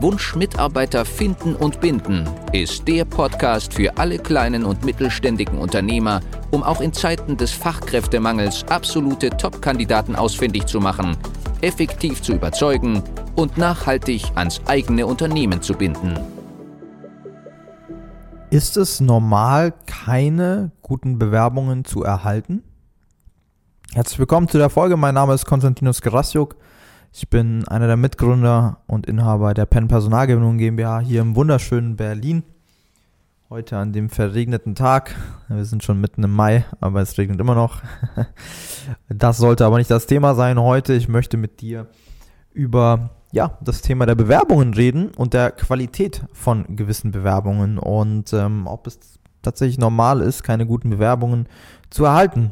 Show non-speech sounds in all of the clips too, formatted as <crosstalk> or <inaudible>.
Wunsch Mitarbeiter finden und binden ist der Podcast für alle kleinen und mittelständigen Unternehmer, um auch in Zeiten des Fachkräftemangels absolute Top-Kandidaten ausfindig zu machen, effektiv zu überzeugen und nachhaltig ans eigene Unternehmen zu binden. Ist es normal, keine guten Bewerbungen zu erhalten? Herzlich willkommen zu der Folge. Mein Name ist Konstantinos Gerasiuk. Ich bin einer der Mitgründer und Inhaber der Penn Personalgewinnung GmbH hier im wunderschönen Berlin. Heute an dem verregneten Tag. Wir sind schon mitten im Mai, aber es regnet immer noch. <laughs> Das sollte aber nicht das Thema sein heute. Ich möchte mit dir über ja, das Thema der Bewerbungen reden und der Qualität von gewissen Bewerbungen und ähm, ob es tatsächlich normal ist, keine guten Bewerbungen zu erhalten.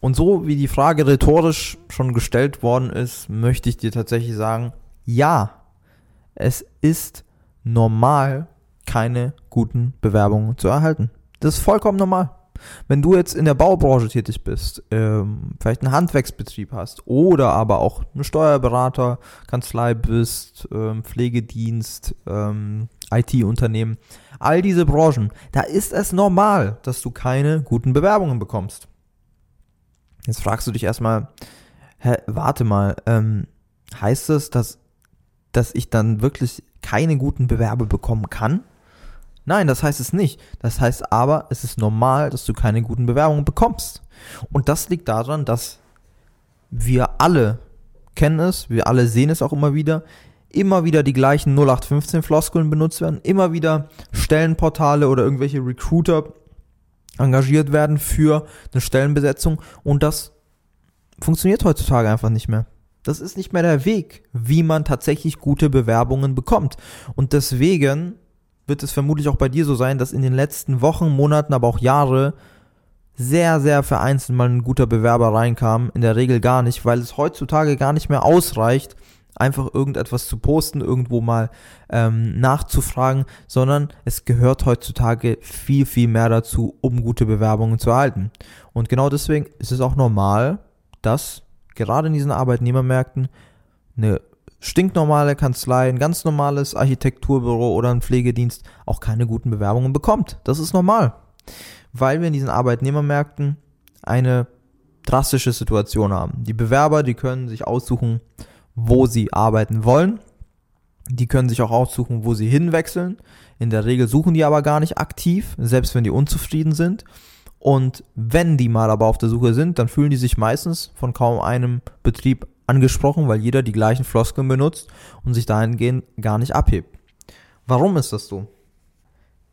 Und so wie die Frage rhetorisch schon gestellt worden ist, möchte ich dir tatsächlich sagen, ja, es ist normal, keine guten Bewerbungen zu erhalten. Das ist vollkommen normal. Wenn du jetzt in der Baubranche tätig bist, ähm, vielleicht einen Handwerksbetrieb hast oder aber auch eine Steuerberater, Kanzlei bist, ähm, Pflegedienst, ähm, IT-Unternehmen, all diese Branchen, da ist es normal, dass du keine guten Bewerbungen bekommst. Jetzt fragst du dich erstmal, hä, warte mal, ähm, heißt es, dass, dass ich dann wirklich keine guten Bewerbe bekommen kann? Nein, das heißt es nicht. Das heißt aber, es ist normal, dass du keine guten Bewerbungen bekommst. Und das liegt daran, dass wir alle kennen es, wir alle sehen es auch immer wieder, immer wieder die gleichen 0815 Floskeln benutzt werden, immer wieder Stellenportale oder irgendwelche Recruiter engagiert werden für eine Stellenbesetzung und das funktioniert heutzutage einfach nicht mehr. Das ist nicht mehr der Weg, wie man tatsächlich gute Bewerbungen bekommt. Und deswegen wird es vermutlich auch bei dir so sein, dass in den letzten Wochen, Monaten, aber auch Jahre sehr, sehr vereinzelt mal ein guter Bewerber reinkam. In der Regel gar nicht, weil es heutzutage gar nicht mehr ausreicht, einfach irgendetwas zu posten, irgendwo mal ähm, nachzufragen, sondern es gehört heutzutage viel, viel mehr dazu, um gute Bewerbungen zu erhalten. Und genau deswegen ist es auch normal, dass gerade in diesen Arbeitnehmermärkten eine stinknormale Kanzlei, ein ganz normales Architekturbüro oder ein Pflegedienst auch keine guten Bewerbungen bekommt. Das ist normal, weil wir in diesen Arbeitnehmermärkten eine drastische Situation haben. Die Bewerber, die können sich aussuchen, wo sie arbeiten wollen. Die können sich auch aussuchen, wo sie hinwechseln. In der Regel suchen die aber gar nicht aktiv, selbst wenn die unzufrieden sind. Und wenn die mal aber auf der Suche sind, dann fühlen die sich meistens von kaum einem Betrieb angesprochen, weil jeder die gleichen Floskeln benutzt und sich dahingehend gar nicht abhebt. Warum ist das so?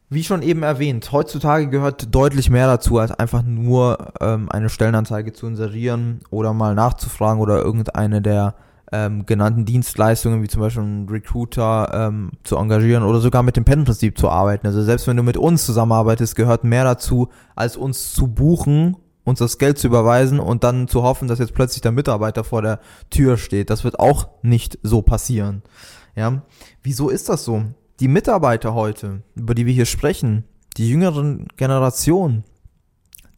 Wie schon eben erwähnt, heutzutage gehört deutlich mehr dazu, als einfach nur ähm, eine Stellenanzeige zu inserieren oder mal nachzufragen oder irgendeine der ähm, genannten Dienstleistungen, wie zum Beispiel einen Recruiter ähm, zu engagieren oder sogar mit dem Pen-Prinzip zu arbeiten. Also selbst wenn du mit uns zusammenarbeitest, gehört mehr dazu, als uns zu buchen, uns das Geld zu überweisen und dann zu hoffen, dass jetzt plötzlich der Mitarbeiter vor der Tür steht. Das wird auch nicht so passieren. Ja, wieso ist das so? Die Mitarbeiter heute, über die wir hier sprechen, die jüngeren Generationen,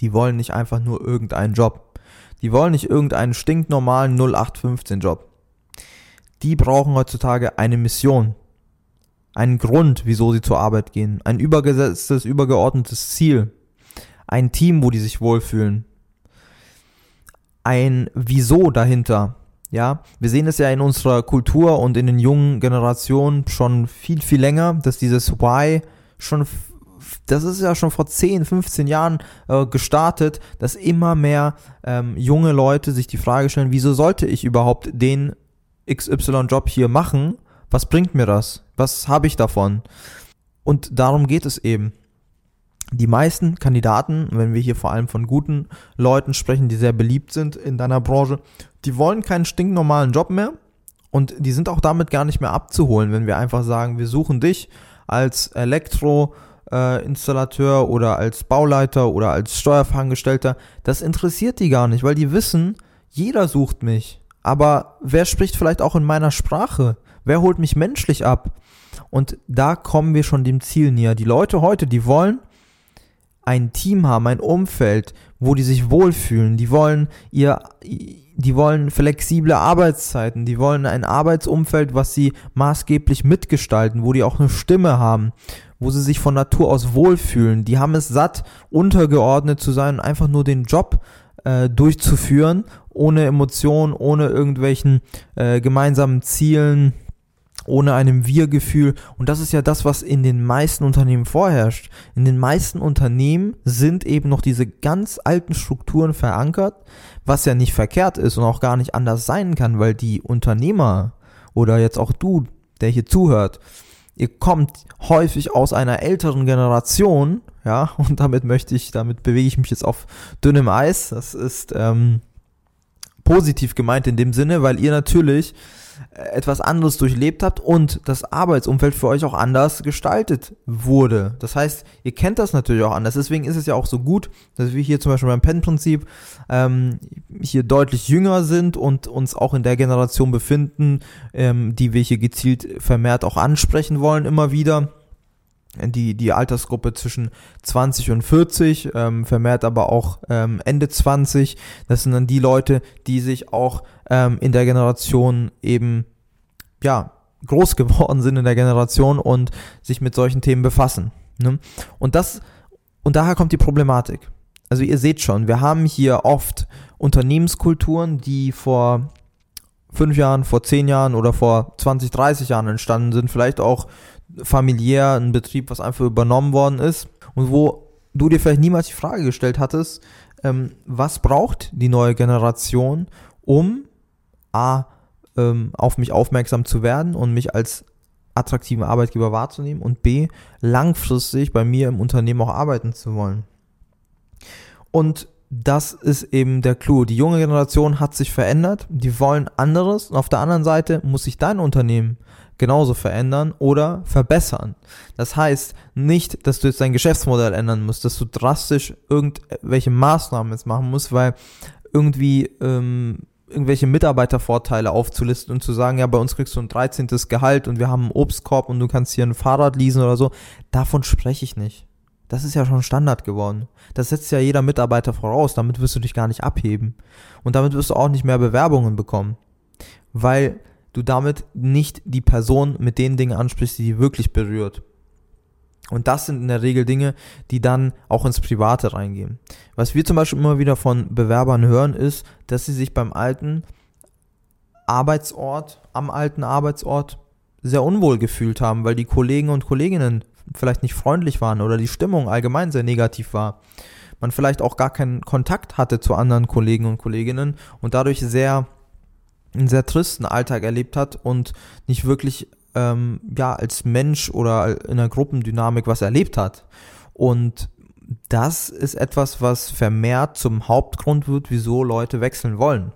die wollen nicht einfach nur irgendeinen Job. Die wollen nicht irgendeinen stinknormalen 0815 Job die brauchen heutzutage eine Mission. Einen Grund, wieso sie zur Arbeit gehen. Ein übergesetztes, übergeordnetes Ziel. Ein Team, wo die sich wohlfühlen. Ein Wieso dahinter. Ja, wir sehen es ja in unserer Kultur und in den jungen Generationen schon viel, viel länger, dass dieses Why schon, das ist ja schon vor 10, 15 Jahren äh, gestartet, dass immer mehr ähm, junge Leute sich die Frage stellen, wieso sollte ich überhaupt den XY-Job hier machen, was bringt mir das? Was habe ich davon? Und darum geht es eben. Die meisten Kandidaten, wenn wir hier vor allem von guten Leuten sprechen, die sehr beliebt sind in deiner Branche, die wollen keinen stinknormalen Job mehr Und die sind auch damit gar nicht mehr abzuholen, wenn wir einfach sagen, wir suchen dich als Elektroinstallateur äh, oder als Bauleiter oder als Steuerfachangestellter. Das interessiert die gar nicht, weil die wissen, jeder sucht mich. Aber wer spricht vielleicht auch in meiner Sprache? Wer holt mich menschlich ab? Und da kommen wir schon dem Ziel näher. Die Leute heute, die wollen ein Team haben, ein Umfeld, wo die sich wohlfühlen. Die wollen ihr, die wollen flexible Arbeitszeiten. Die wollen ein Arbeitsumfeld, was sie maßgeblich mitgestalten, wo die auch eine Stimme haben, wo sie sich von Natur aus wohlfühlen. Die haben es satt, untergeordnet zu sein und einfach nur den Job äh, durchzuführen, ohne Emotionen, ohne irgendwelchen äh, gemeinsamen Zielen ohne einem Wir-Gefühl. Und das ist ja das, was in den meisten Unternehmen vorherrscht. In den meisten Unternehmen sind eben noch diese ganz alten Strukturen verankert, was ja nicht verkehrt ist und auch gar nicht anders sein kann, weil die Unternehmer oder jetzt auch du, der hier zuhört, ihr kommt häufig aus einer älteren Generation, ja, <laughs> und damit möchte ich, damit bewege ich mich jetzt auf dünnem Eis. Das ist ähm, positiv gemeint in dem Sinne, weil ihr natürlich etwas anderes durchlebt habt und das Arbeitsumfeld für euch auch anders gestaltet wurde. Das heißt, ihr kennt das natürlich auch anders. Deswegen ist es ja auch so gut, dass wir hier zum Beispiel beim Pen-Prinzip ähm, hier deutlich jünger sind und uns auch in der Generation befinden, ähm, die wir hier gezielt vermehrt auch ansprechen wollen immer wieder die, die Altersgruppe zwischen 20 und 40, ähm, vermehrt aber auch ähm, Ende 20. Das sind dann die Leute, die sich auch ähm, in der Generation eben, ja, groß <laughs> geworden sind in der Generation und sich mit solchen Themen befassen. Ne? Und das, und daher kommt die Problematik. Also ihr seht schon, wir haben hier oft Unternehmenskulturen, die vor fünf Jahren, vor zehn Jahren oder vor 20, 30 Jahren entstanden sind, vielleicht auch familiär ein Betrieb, was einfach übernommen worden ist und wo du dir vielleicht niemals die Frage gestellt hattest, ähm, was braucht die neue Generation, um A, ähm, auf mich aufmerksam zu werden und mich als attraktiven Arbeitgeber wahrzunehmen und B, langfristig bei mir im Unternehmen auch arbeiten zu wollen. Und das ist eben der Clou. Die junge Generation hat sich verändert, die wollen anderes und auf der anderen Seite muss sich dein Unternehmen genauso verändern oder verbessern. Das heißt nicht, dass du jetzt dein Geschäftsmodell ändern musst, dass du drastisch irgendwelche Maßnahmen jetzt machen musst, weil irgendwie ähm, irgendwelche Mitarbeitervorteile aufzulisten und zu sagen, ja, bei uns kriegst du ein 13. Gehalt und wir haben einen Obstkorb und du kannst hier ein Fahrrad leasen oder so. Davon spreche ich nicht. Das ist ja schon Standard geworden. Das setzt ja jeder Mitarbeiter voraus. Damit wirst du dich gar nicht abheben. Und damit wirst du auch nicht mehr Bewerbungen bekommen. Weil du damit nicht die Person mit den Dingen ansprichst, die die wirklich berührt. Und das sind in der Regel Dinge, die dann auch ins Private reingehen. Was wir zum Beispiel immer wieder von Bewerbern hören, ist, dass sie sich beim alten Arbeitsort, am alten Arbeitsort sehr unwohl gefühlt haben, weil die Kollegen und Kolleginnen vielleicht nicht freundlich waren oder die Stimmung allgemein sehr negativ war. Man vielleicht auch gar keinen Kontakt hatte zu anderen Kollegen und Kolleginnen und dadurch sehr einen sehr tristen Alltag erlebt hat und nicht wirklich ähm, ja als Mensch oder in einer Gruppendynamik was erlebt hat. Und das ist etwas, was vermehrt zum Hauptgrund wird, wieso Leute wechseln wollen.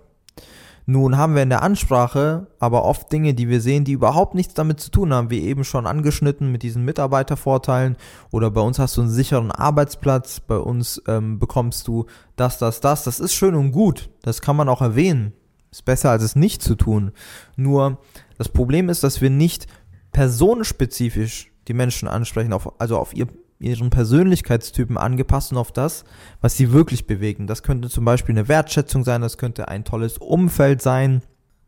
Nun haben wir in der Ansprache aber oft Dinge, die wir sehen, die überhaupt nichts damit zu tun haben, wie eben schon angeschnitten mit diesen Mitarbeitervorteilen oder bei uns hast du einen sicheren Arbeitsplatz, bei uns ähm, bekommst du das, das, das. Das ist schön und gut, das kann man auch erwähnen. Ist besser, als es nicht zu tun. Nur das Problem ist, dass wir nicht personenspezifisch die Menschen ansprechen, auf, also auf ihr, ihren Persönlichkeitstypen angepasst und auf das, was sie wirklich bewegen. Das könnte zum Beispiel eine Wertschätzung sein, das könnte ein tolles Umfeld sein,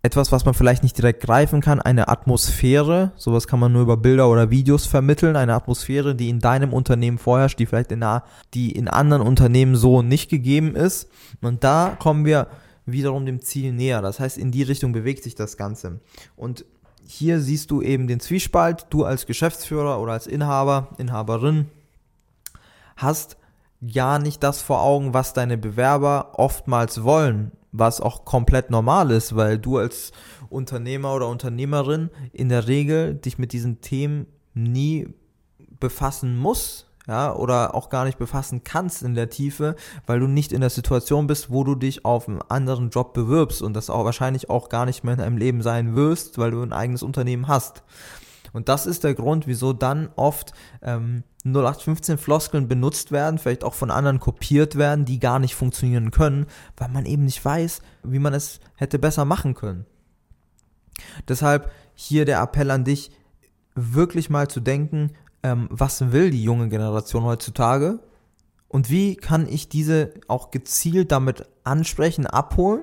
etwas, was man vielleicht nicht direkt greifen kann, eine Atmosphäre, sowas kann man nur über Bilder oder Videos vermitteln, eine Atmosphäre, die in deinem Unternehmen vorherrscht, die vielleicht in, die in anderen Unternehmen so nicht gegeben ist. Und da kommen wir wiederum dem Ziel näher. Das heißt, in die Richtung bewegt sich das Ganze. Und hier siehst du eben den Zwiespalt. Du als Geschäftsführer oder als Inhaber, Inhaberin hast gar nicht das vor Augen, was deine Bewerber oftmals wollen, was auch komplett normal ist, weil du als Unternehmer oder Unternehmerin in der Regel dich mit diesen Themen nie befassen musst, ja, oder auch gar nicht befassen kannst in der Tiefe, weil du nicht in der Situation bist, wo du dich auf einen anderen Job bewirbst und das auch wahrscheinlich auch gar nicht mehr in deinem Leben sein wirst, weil du ein eigenes Unternehmen hast. Und das ist der Grund, wieso dann oft ähm, 0815 Floskeln benutzt werden, vielleicht auch von anderen kopiert werden, die gar nicht funktionieren können, weil man eben nicht weiß, wie man es hätte besser machen können. Deshalb hier der Appell an dich, wirklich mal zu denken, ähm, was will die junge Generation heutzutage? Und wie kann ich diese auch gezielt damit ansprechen, abholen,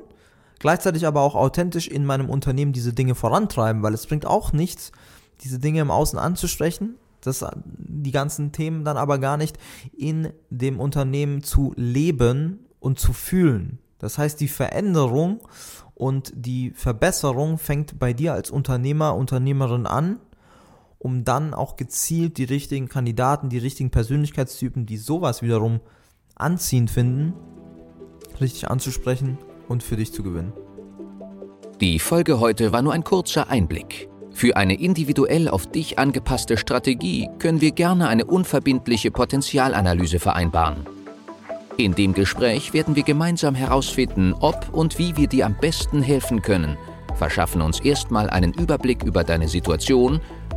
gleichzeitig aber auch authentisch in meinem Unternehmen diese Dinge vorantreiben, weil es bringt auch nichts, diese Dinge im Außen anzusprechen, das, die ganzen Themen dann aber gar nicht in dem Unternehmen zu leben und zu fühlen. Das heißt, die Veränderung und die Verbesserung fängt bei dir als Unternehmer, Unternehmerin an, um dann auch gezielt die richtigen Kandidaten, die richtigen Persönlichkeitstypen, die sowas wiederum anziehend finden, richtig anzusprechen und für dich zu gewinnen. Die Folge heute war nur ein kurzer Einblick. Für eine individuell auf dich angepasste Strategie können wir gerne eine unverbindliche Potenzialanalyse vereinbaren. In dem Gespräch werden wir gemeinsam herausfinden, ob und wie wir dir am besten helfen können, verschaffen uns erstmal einen Überblick über deine Situation